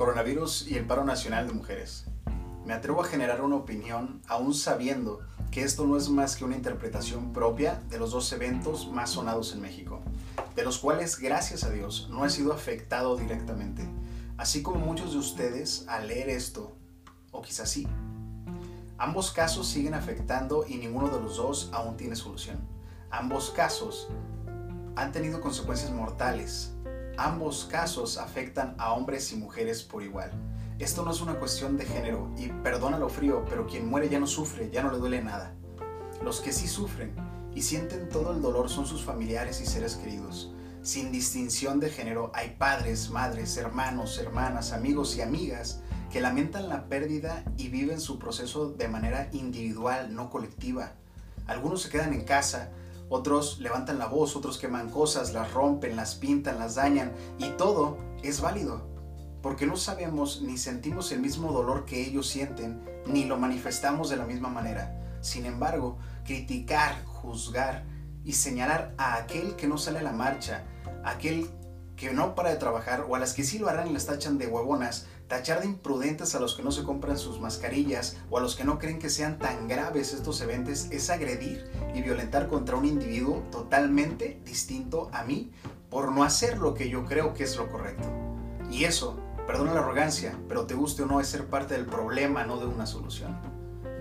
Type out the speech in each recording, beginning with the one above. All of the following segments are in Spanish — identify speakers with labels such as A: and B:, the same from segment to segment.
A: Coronavirus y el paro nacional de mujeres. Me atrevo a generar una opinión aún sabiendo que esto no es más que una interpretación propia de los dos eventos más sonados en México, de los cuales, gracias a Dios, no he sido afectado directamente, así como muchos de ustedes al leer esto, o quizás sí. Ambos casos siguen afectando y ninguno de los dos aún tiene solución. Ambos casos han tenido consecuencias mortales. Ambos casos afectan a hombres y mujeres por igual. Esto no es una cuestión de género y perdona lo frío, pero quien muere ya no sufre, ya no le duele nada. Los que sí sufren y sienten todo el dolor son sus familiares y seres queridos. Sin distinción de género hay padres, madres, hermanos, hermanas, amigos y amigas que lamentan la pérdida y viven su proceso de manera individual, no colectiva. Algunos se quedan en casa, otros levantan la voz, otros queman cosas, las rompen, las pintan, las dañan y todo es válido, porque no sabemos ni sentimos el mismo dolor que ellos sienten, ni lo manifestamos de la misma manera. Sin embargo, criticar, juzgar y señalar a aquel que no sale a la marcha, aquel que no para de trabajar o a las que sí lo harán las tachan de huevonas, tachar de imprudentes a los que no se compran sus mascarillas o a los que no creen que sean tan graves estos eventos es agredir y violentar contra un individuo totalmente distinto a mí por no hacer lo que yo creo que es lo correcto. Y eso, perdona la arrogancia, pero te guste o no es ser parte del problema, no de una solución.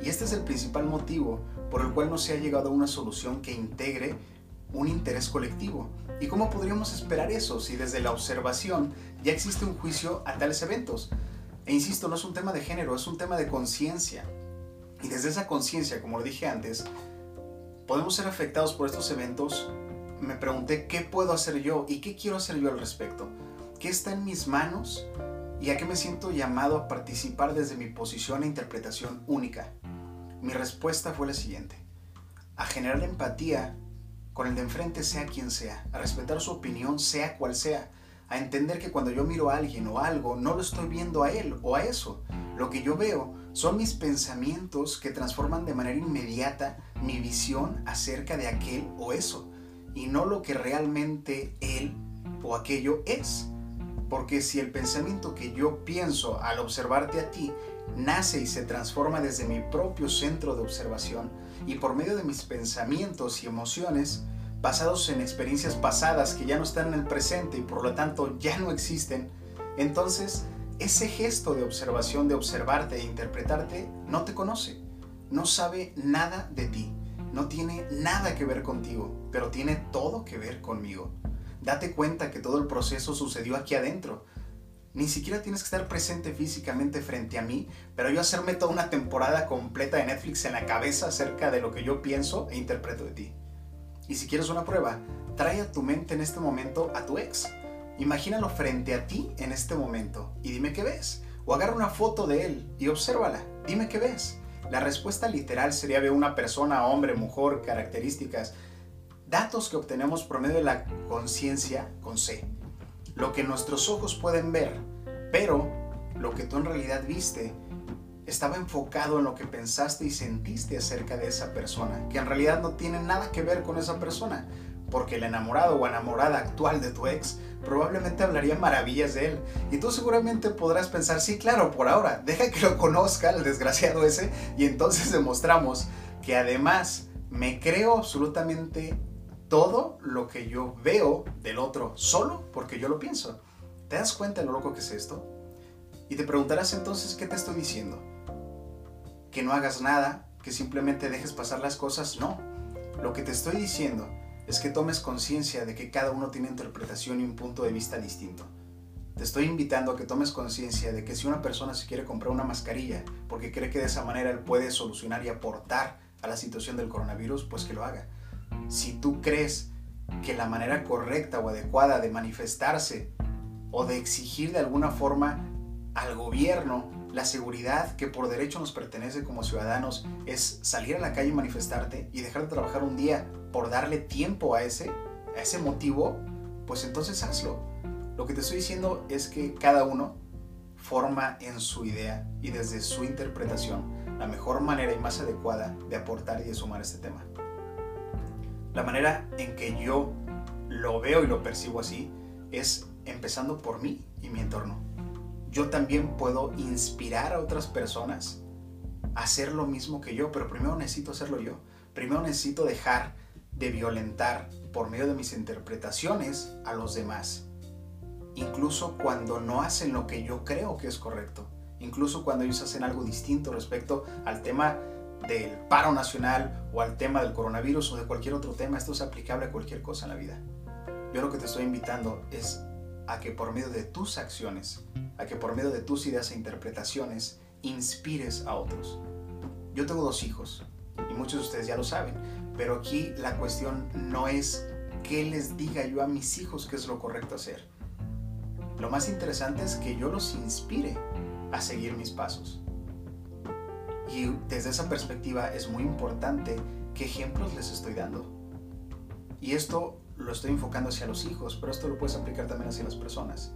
A: Y este es el principal motivo por el cual no se ha llegado a una solución que integre un interés colectivo. ¿Y cómo podríamos esperar eso si desde la observación ya existe un juicio a tales eventos? E insisto, no es un tema de género, es un tema de conciencia. Y desde esa conciencia, como lo dije antes, podemos ser afectados por estos eventos. Me pregunté qué puedo hacer yo y qué quiero hacer yo al respecto. ¿Qué está en mis manos? ¿Y a qué me siento llamado a participar desde mi posición e interpretación única? Mi respuesta fue la siguiente. A generar empatía con el de enfrente sea quien sea, a respetar su opinión sea cual sea, a entender que cuando yo miro a alguien o algo, no lo estoy viendo a él o a eso. Lo que yo veo son mis pensamientos que transforman de manera inmediata mi visión acerca de aquel o eso, y no lo que realmente él o aquello es. Porque si el pensamiento que yo pienso al observarte a ti nace y se transforma desde mi propio centro de observación y por medio de mis pensamientos y emociones, basados en experiencias pasadas que ya no están en el presente y por lo tanto ya no existen, entonces ese gesto de observación, de observarte e interpretarte, no te conoce, no sabe nada de ti, no tiene nada que ver contigo, pero tiene todo que ver conmigo. Date cuenta que todo el proceso sucedió aquí adentro, ni siquiera tienes que estar presente físicamente frente a mí, pero yo hacerme toda una temporada completa de Netflix en la cabeza acerca de lo que yo pienso e interpreto de ti. Y si quieres una prueba, trae a tu mente en este momento a tu ex. Imagínalo frente a ti en este momento y dime qué ves. O agarra una foto de él y obsérvala. Dime qué ves. La respuesta literal sería ver una persona, hombre, mujer, características, datos que obtenemos por medio de la conciencia con C lo que nuestros ojos pueden ver, pero lo que tú en realidad viste estaba enfocado en lo que pensaste y sentiste acerca de esa persona, que en realidad no tiene nada que ver con esa persona, porque el enamorado o enamorada actual de tu ex probablemente hablaría maravillas de él. Y tú seguramente podrás pensar, sí, claro, por ahora, deja que lo conozca el desgraciado ese y entonces demostramos que además me creo absolutamente todo lo que yo veo del otro solo porque yo lo pienso. ¿Te das cuenta de lo loco que es esto? Y te preguntarás entonces, ¿qué te estoy diciendo? Que no hagas nada, que simplemente dejes pasar las cosas. No, lo que te estoy diciendo es que tomes conciencia de que cada uno tiene interpretación y un punto de vista distinto. Te estoy invitando a que tomes conciencia de que si una persona se quiere comprar una mascarilla porque cree que de esa manera él puede solucionar y aportar a la situación del coronavirus, pues que lo haga si tú crees que la manera correcta o adecuada de manifestarse o de exigir de alguna forma al gobierno la seguridad que por derecho nos pertenece como ciudadanos es salir a la calle y manifestarte y dejar de trabajar un día por darle tiempo a ese, a ese motivo, pues entonces hazlo. Lo que te estoy diciendo es que cada uno forma en su idea y desde su interpretación la mejor manera y más adecuada de aportar y de sumar este tema. La manera en que yo lo veo y lo percibo así es empezando por mí y mi entorno. yo también puedo inspirar a otras personas a hacer lo mismo que yo, pero primero necesito hacerlo yo. Primero necesito dejar de violentar por medio de mis interpretaciones a los demás. Incluso cuando no hacen lo que yo creo que es correcto. Incluso cuando ellos hacen algo distinto respecto al tema del paro nacional o al tema del coronavirus o de cualquier otro tema. Esto es aplicable a cualquier cosa en la vida. Yo lo que te estoy invitando es a que por medio de tus acciones, a que por medio de tus ideas e interpretaciones, inspires a otros. Yo tengo dos hijos y muchos de ustedes ya lo saben, pero aquí la cuestión no es qué les diga yo a mis hijos que es lo correcto hacer. Lo más interesante es que yo los inspire a seguir mis pasos. Y desde esa perspectiva es muy importante qué ejemplos les estoy dando. Y esto lo estoy enfocando hacia los hijos, pero esto lo puedes aplicar también hacia las personas.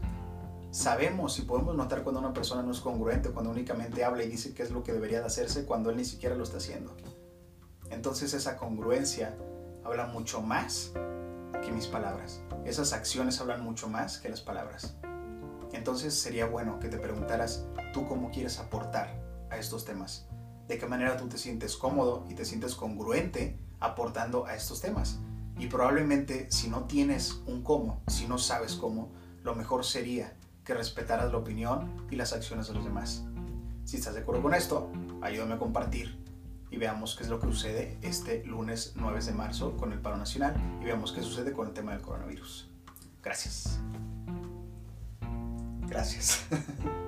A: Sabemos y podemos notar cuando una persona no es congruente, cuando únicamente habla y dice qué es lo que debería de hacerse cuando él ni siquiera lo está haciendo. Entonces esa congruencia habla mucho más que mis palabras. Esas acciones hablan mucho más que las palabras. Entonces sería bueno que te preguntaras tú cómo quieres aportar a estos temas. De qué manera tú te sientes cómodo y te sientes congruente aportando a estos temas. Y probablemente si no tienes un cómo, si no sabes cómo, lo mejor sería que respetaras la opinión y las acciones de los demás. Si estás de acuerdo con esto, ayúdame a compartir y veamos qué es lo que sucede este lunes 9 de marzo con el paro nacional y veamos qué sucede con el tema del coronavirus. Gracias. Gracias.